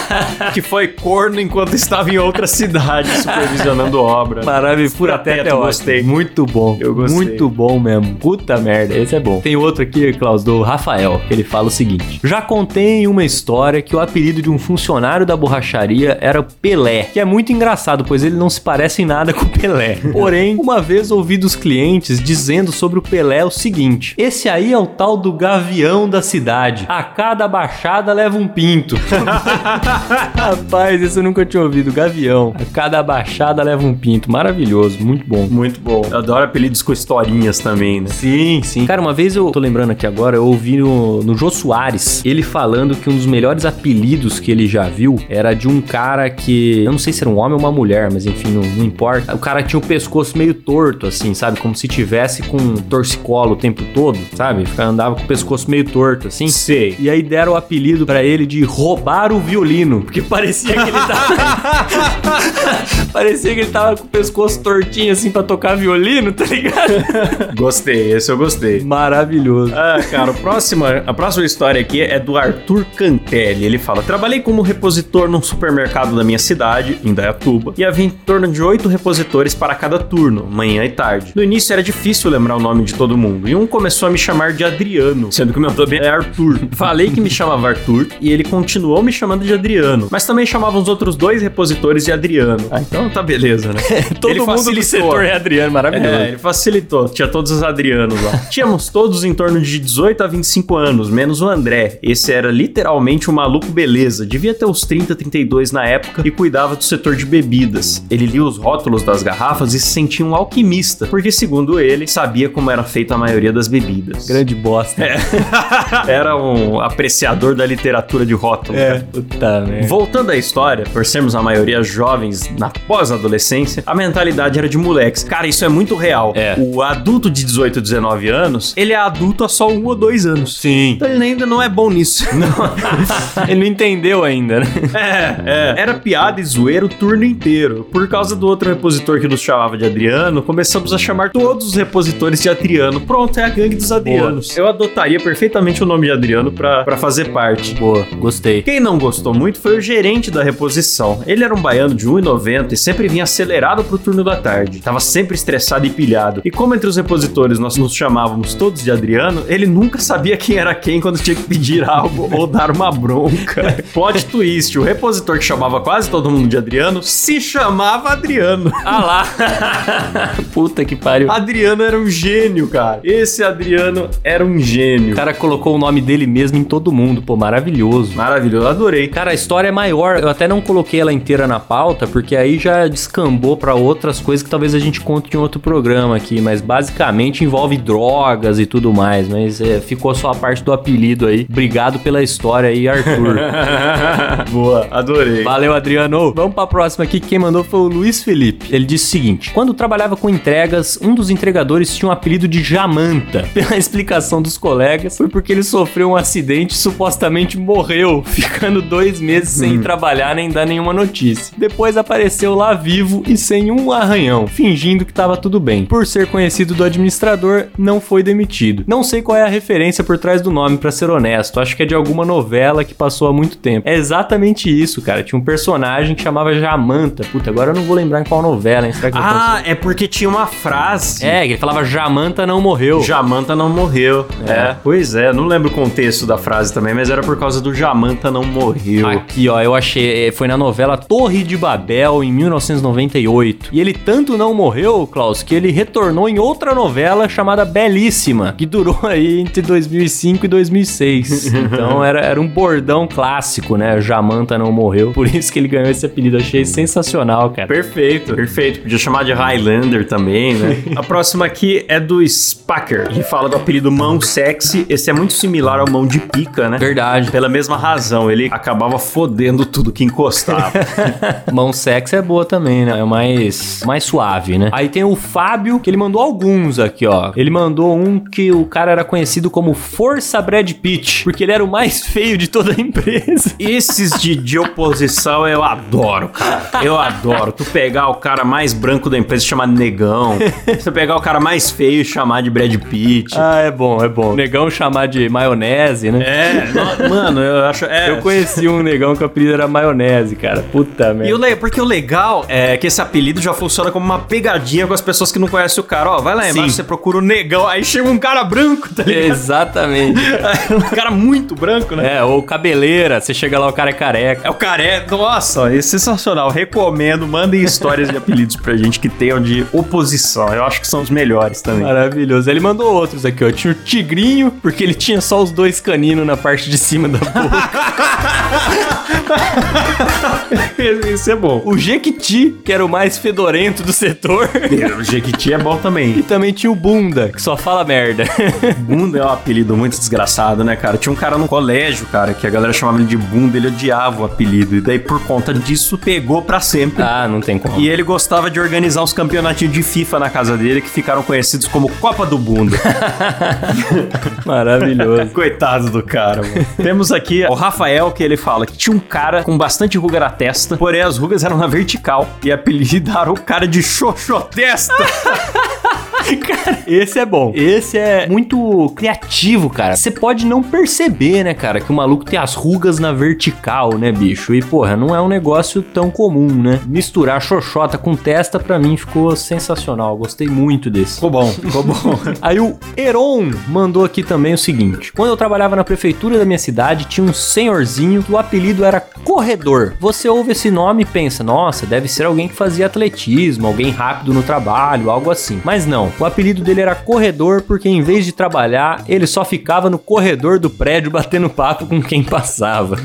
que foi corno enquanto estava em outra cidade supervisionando obra. Maravilha, fura Fura-teto, teto, é ótimo. gostei. Muito bom. Eu gostei. Muito bom mesmo. Puta merda, esse é bom. Tem outro aqui, Klaus, do Rafael, que ele fala o seguinte: Já contei uma história que o apelido de um funcionário da borracharia era Pelé, que é muito engraçado, pois ele não se parece em nada [laughs] com o Pelé. Porém, uma vez ouvi dos clientes dizendo sobre o Pelé o seguinte: Esse aí é o tal do gavião da cidade. A cada baixada leva um pinto. [laughs] Rapaz, isso eu nunca tinha ouvido. Gavião. A cada baixada leva um pinto. Maravilhoso, muito bom. Muito bom. Eu adoro apelidos com historinhas também, né? Sim, sim. Cara, uma vez eu tô lembrando aqui agora, eu ouvi no, no Jô Soares, ele falando que um dos melhores apelidos que ele já viu era de um cara que. Eu não sei se era um homem ou uma mulher, mas enfim, não, não importa. O cara tinha o pescoço meio torto, assim, sabe? Como se tivesse com um torcicolo o tempo todo, sabe? Ficava- Andava com o pescoço meio torto, assim. Sei. E aí deram o apelido pra ele de roubar o violino, porque parecia que ele tava. [laughs] parecia que ele tava com o pescoço tortinho assim pra tocar violino, tá ligado? Gostei, esse eu gostei. Maravilhoso. Ah, cara, o próximo, a próxima história aqui é do Arthur Cantelli. Ele fala: Trabalhei como repositor num supermercado da minha cidade, em Dayatuba, e havia em torno de oito repositores para cada turno, manhã e tarde. No início era difícil lembrar o nome de todo mundo, e um começou a me chamar de Adriano, sendo que o meu nome é Arthur. Falei que me chamava Arthur, e ele continuou me chamando de Adriano, mas também chamava os outros dois repositores de Adriano. Ah, então tá beleza, né? [laughs] Todo Ele mundo do facilitou. setor é Adriano, maravilhoso. É, ele facilitou. Tinha todos os Adrianos lá. [laughs] Tínhamos todos em torno de 18 a 25 anos, menos o André. Esse era literalmente um maluco beleza. Devia ter uns 30, 32 na época e cuidava do setor de bebidas. Ele lia os rótulos das garrafas e se sentia um alquimista, porque segundo ele, sabia como era feita a maioria das bebidas. Grande bosta. É. [laughs] era um apreciador da literatura de rótulo. É, puta merda. Voltando à história, por sermos a maioria jovens na pós-adolescência, a mentalidade era de moleques. Cara, isso é muito real. É. O adulto de 18, 19 anos, ele é adulto há só um ou dois anos. Sim. Então ele ainda não é bom nisso. [laughs] Ele não entendeu ainda, né? É, é. Era piada e zoeira o turno inteiro. Por causa do outro repositor que nos chamava de Adriano, começamos a chamar todos os repositores de Adriano. Pronto, é a gangue dos Adrianos. Eu adotaria perfeitamente o nome de Adriano pra, pra fazer parte. Boa, gostei. Quem não gostou muito foi o gerente da reposição. Ele era um baiano de 1,90 e sempre vinha acelerado pro turno da tarde. Tava sempre estressado e pilhado. E como entre os repositores nós nos chamávamos todos de Adriano, ele nunca sabia quem era quem quando tinha que pedir [laughs] algo ou dar uma bronca. Plot twist: o repositor que chamava quase todo mundo de Adriano se chamava Adriano. Ah lá. [laughs] Puta que pariu. Adriano era um gênio, cara. Esse Adriano era um gênio. O cara colocou o nome dele mesmo em todo mundo, pô, maravilhoso. Maravilhoso, adorei. Cara, a história é maior. Eu até não coloquei ela inteira na pauta, porque aí já descambou pra outras coisas que talvez a gente conte em outro programa aqui. Mas basicamente envolve drogas e tudo mais. Mas é, ficou só a parte do apelido aí. Obrigado pela história aí, Arthur. [laughs] Boa, adorei. Valeu, Adriano. Vamos pra próxima aqui. Quem mandou foi o Luiz Felipe. Ele disse o seguinte: Quando trabalhava com entregas, um dos entregadores tinha um apelido de Jamanta. [laughs] Pela explicação dos colegas, foi porque ele sofreu um acidente e supostamente morreu, [laughs] ficando dois meses sem trabalhar nem dar nenhuma notícia. Depois apareceu lá vivo e sem um arranhão, fingindo que tava tudo bem. Por ser conhecido do administrador, não foi demitido. Não sei qual é a referência por trás do nome, pra ser honesto. Acho que é de alguma novela que passou há muito tempo. É exatamente isso, cara. Tinha um personagem que chamava Jamanta. Puta, agora eu não vou lembrar em qual novela, hein? Será que eu Ah, é porque tinha uma frase. É, ele falava Jamanta não morreu. Jamanta não morreu. É. É. pois é, não lembro o contexto da frase também, mas era por causa do Jamanta não morreu. Aqui, ó, eu achei. é, Foi na novela Torre de Babel, em 1998. E ele tanto não morreu, Klaus, que ele retornou em outra novela chamada Belíssima, que durou [laughs] aí entre 2005 e 2006. Então era, era um bordão clássico, né? Jamanta não morreu. Por isso que ele ganhou esse apelido. Achei sensacional, cara. Perfeito, perfeito. Podia chamar de Highlander também, né? A próxima aqui é do Spacker, que fala do apelido Mão Sexy. Esse é muito similar ao Mão de Pica, né? Verdade. Pela mesma razão, ele acabava fodendo tudo que encostava. [laughs] Mão sexy é boa também, né? É mais, mais suave, né? Aí tem o Fábio, que ele mandou alguns aqui, ó. Ele mandou um que o cara era conhecido como Força Brad Pitt, porque ele era o mais feio de toda a empresa. [laughs] Esses de, de oposição eu adoro, cara. Eu adoro. Tu pegar o cara mais branco da empresa e chamar de negão. Tu pegar o cara mais feio e chamar de Brad Pitt. Ah, é bom, é bom. Negão chamar de maionese, né? É, no- mano, eu acho. É, Eu conheci um negão que o apelido era maionese, cara. Puta E o merda. le... Porque o legal é que esse apelido já funciona como uma pegadinha com as pessoas que não conhecem o cara. Ó, vai lá embaixo, Sim. você procura o negão, aí chega um cara branco, tá ligado? Exatamente. [laughs] um cara muito branco, né? É, ou cabeleira, você chega lá, o cara é careca. É o careca. Nossa, é sensacional. Recomendo. Mandem histórias de apelidos pra gente que tenham de oposição. Eu acho que são os melhores também. Maravilhoso. Ele mandou outros aqui, ó. Tinha o Tigrinho, porque ele tinha só os dois caninos na parte de cima da boca. [laughs] Isso é bom. o Jequiti, que era o mais fedorento do setor. O Jequiti é bom E também. também tinha o Bunda, que só fala merda. Bunda é um apelido muito desgraçado, né, cara? Tinha um cara no colégio, cara, que a galera chamava ele de Bunda, ele odiava o apelido. E daí, por conta disso, pegou pra sempre. ah, não tem como. E ele gostava de organizar uns campeonatinhos de FIFA na casa dele que ficaram conhecidos como Copa do Bunda. [laughs] Maravilhoso. [laughs] Coitado do cara, mano. Temos aqui o Rafael, que ele fala que tinha um cara com bastante ruga na testa, porém as rugas eram na vertical. E apelidaram o cara de Xoxotesta. [laughs] cara, esse é bom. Esse é muito criativo, cara. Você pode não perceber, né, cara, que o maluco tem as rugas na vertical, né, bicho? E, porra, não é um negócio tão comum, né? Misturar xoxota com testa, pra mim, ficou sensacional. Gostei muito desse. Ficou bom, ficou bom. [laughs] Aí o Heron mandou aqui também o seguinte: quando eu trabalhava na prefeitura da minha cidade, tinha um senhorzinho que o apelido era Corredor. Você ouve esse nome e pensa, nossa, deve ser alguém que fazia atletismo, alguém rápido no trabalho, algo assim. Mas não, o apelido dele era Corredor porque em vez de trabalhar, ele só ficava no corredor do prédio batendo papo com quem passava.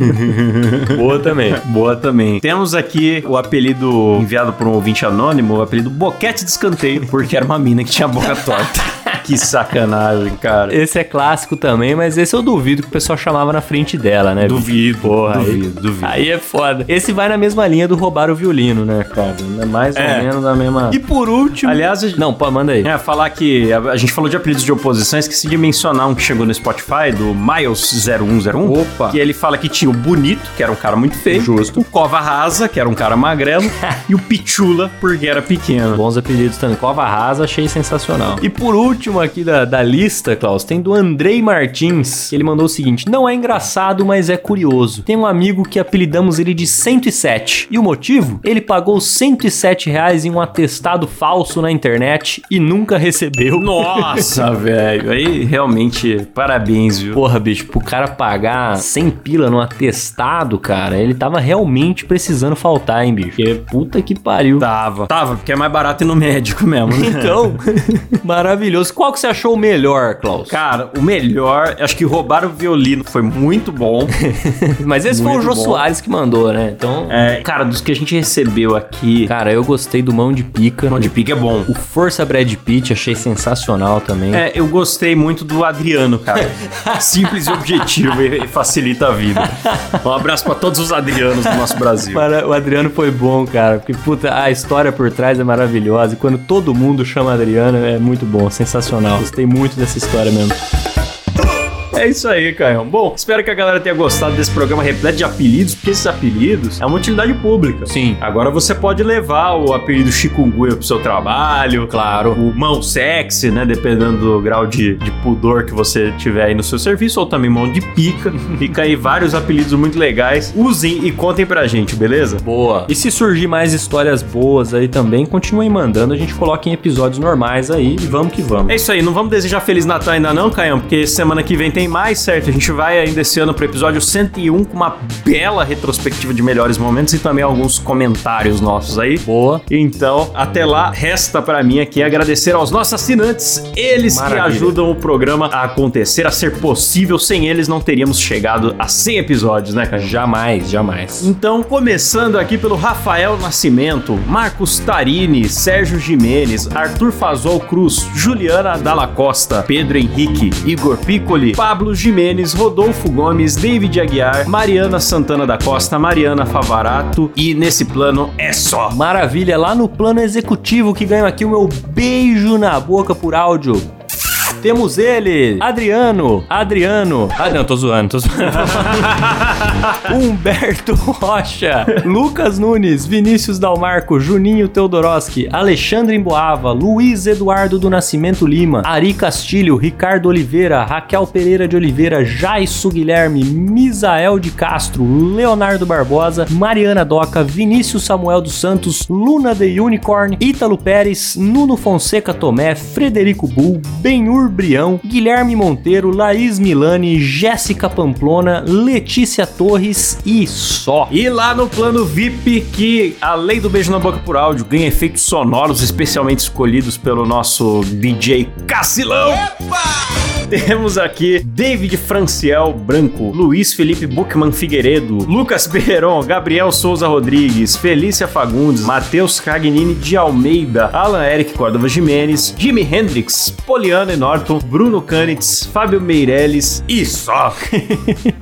[laughs] Boa também, boa também. Temos aqui o apelido enviado por um ouvinte anônimo, o apelido Boquete de Escanteio, porque era uma mina que tinha a boca torta. [laughs] [laughs] que sacanagem, cara. Esse é clássico também, mas esse eu duvido que o pessoal chamava na frente dela, né? Duvido, Porra, duvido, aí, duvido. Aí é foda. Esse vai na mesma linha do roubar o violino, né, cara? É mais ou É. menos na mesma. E por último, aliás, gente- Não, pô, manda aí. É, falar que a, a gente falou de apelidos de oposição, esqueci de mencionar um que chegou no Spotify, do Miles0101. Opa. Que ele fala que tinha o Bonito, que era um cara muito feio. Justo. O Cova Rasa, que era um cara magrelo. [laughs] e o Pichula, porque era pequeno. Bons apelidos também. Cova Rasa, achei sensacional. E por último aqui da, da lista, Klaus, tem do Andrei Martins. Ele mandou o seguinte: Não é engraçado, mas é curioso. Tem um amigo que apelidamos ele de 107. E o motivo? Ele pagou 107 reais em um atestado falso na internet e nunca recebeu. [laughs] Nossa, velho. Aí realmente, parabéns, viu? Porra, bicho, pro cara pagar 100 pila no atestado, cara, ele tava realmente precisando faltar, hein, bicho? Porque puta que pariu. Tava. Tava, porque é mais barato ir no médico mesmo, né? Então, [laughs] maravilhoso. Qual que você achou o melhor, Klaus? Cara, o melhor, acho que roubar o violino foi muito bom. [laughs] Mas esse foi o Muito Jô bom. Soares que mandou, né? Então, É, cara, dos que a gente recebeu aqui, cara, eu gostei do Mão de Pica. Mão de Pique é bom. O Força Brad Pitt, achei sensacional também. É, eu gostei muito do Adriano, cara. [laughs] Simples e objetivo e facilita a vida. Um abraço pra todos os Adrianos do nosso Brasil. Para- O Adriano foi bom, cara, porque puta, a história por trás é maravilhosa e quando todo mundo chama Adriano é muito bom, sensacional. Gostei muito dessa história mesmo. É isso aí, Caio. Bom, espero que a galera tenha gostado desse programa repleto de apelidos, porque esses apelidos é uma utilidade pública. Sim. Agora você pode levar o apelido chikungunya pro seu trabalho. Claro. O mão sexy, né? Dependendo do grau de, de pudor que você tiver aí no seu serviço, ou também mão de pica. [laughs] Fica aí vários apelidos muito legais. Usem e contem pra gente, beleza? Boa. E se surgir mais histórias boas aí também, continuem mandando, a gente coloca em episódios normais aí e vamos que vamos. É isso aí, não vamos desejar Feliz Natal ainda não, Caião, porque semana que vem tem mais, certo? A gente vai ainda esse ano pro episódio 101 com uma bela retrospectiva de melhores momentos e também alguns comentários nossos aí. Boa. Então, até lá, resta pra mim aqui agradecer aos nossos assinantes, eles Maravilha. que ajudam o programa a acontecer, a ser possível. Sem eles não teríamos chegado a 100 episódios, né, cara? Jamais, jamais. Então, começando aqui pelo Rafael Nascimento, Marcos Tarini, Sérgio Jimenez, Arthur Fazol Cruz, Juliana Dalla Costa, Pedro Henrique, Igor Piccoli, Pablo Jimenez, Rodolfo Gomes, David Aguiar, Mariana Santana da Costa, Mariana Favarato e nesse plano é só. Maravilha, lá no plano executivo que ganho aqui o meu beijo na boca por áudio. Temos ele, Adriano, Adriano. Ah, não, tô zoando, tô zoando. [laughs] Humberto Rocha, Lucas Nunes, Vinícius Dalmarco, Juninho Teodoroski, Alexandre Emboava, Luiz Eduardo do Nascimento Lima, Ari Castilho, Ricardo Oliveira, Raquel Pereira de Oliveira, Jaisso Guilherme, Misael de Castro, Leonardo Barbosa, Mariana Doca, Vinícius Samuel dos Santos, Luna The Unicorn, Ítalo Pérez, Nuno Fonseca Tomé, Frederico Bull, Benhur Brião, Guilherme Monteiro, Laís Milani, Jéssica Pamplona, Letícia Torres e só. E lá no plano VIP, que além do beijo na boca por áudio, ganha efeitos sonoros especialmente escolhidos pelo nosso DJ Cacilão. Temos aqui David Franciel Branco, Luiz Felipe Buchmann Figueiredo, Lucas Perron, Gabriel Souza Rodrigues, Felícia Fagundes, Matheus Cagnini de Almeida, Alan Eric Córdova Jimenez, Jimi Hendrix, Poliana Norton, Bruno Canitz, Fábio Meirelles e só. [laughs]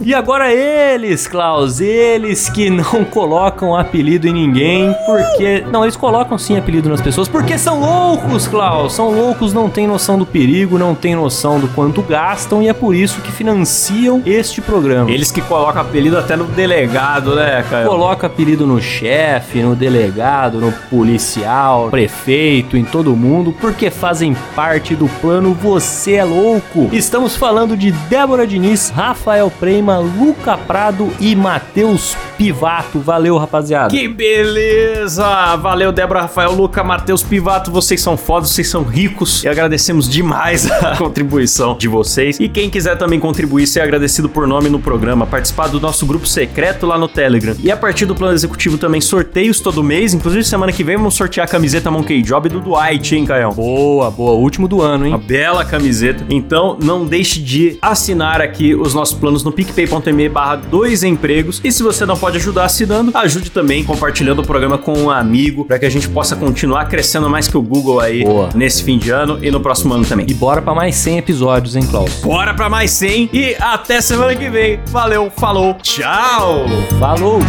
E agora eles, Klaus, eles que não colocam apelido em ninguém, porque. Não, eles colocam sim apelido nas pessoas, porque são loucos, Klaus. São loucos, não têm noção do perigo, não têm noção do quanto quanto gastam e é por isso que financiam este programa. Eles que colocam apelido até no delegado, né, Caio? Coloca apelido no chefe, no delegado, no policial, prefeito, em todo mundo, porque fazem parte do plano Você é Louco. Estamos falando de Débora Diniz, Rafael Prema, Luca Prado e Matheus Pivato. Valeu, rapaziada. Que beleza! Valeu, Débora, Rafael, Luca, Matheus, Pivato. Vocês são fodas, vocês são ricos e agradecemos demais a [laughs] contribuição de vocês. E quem quiser também contribuir, ser agradecido por nome no programa, participar do nosso grupo secreto lá no Telegram. E a partir do plano executivo também sorteios todo mês. Inclusive, semana que vem vamos sortear a camiseta Monkey Job do Dwight, hein, Caião? Boa, boa. Último do ano, hein? Uma bela camiseta. Então, não deixe de assinar aqui os nossos planos no picpay.me barra dois empregos. E se você não pode ajudar assinando, ajude também compartilhando o programa com um amigo para que a gente possa continuar crescendo mais que o Google aí Boa. nesse fim de ano e no próximo ano também. E bora pra mais 100 episódios, hein, Klaus? Bora pra mais 100 e até semana que vem. Valeu, falou, tchau! Falou!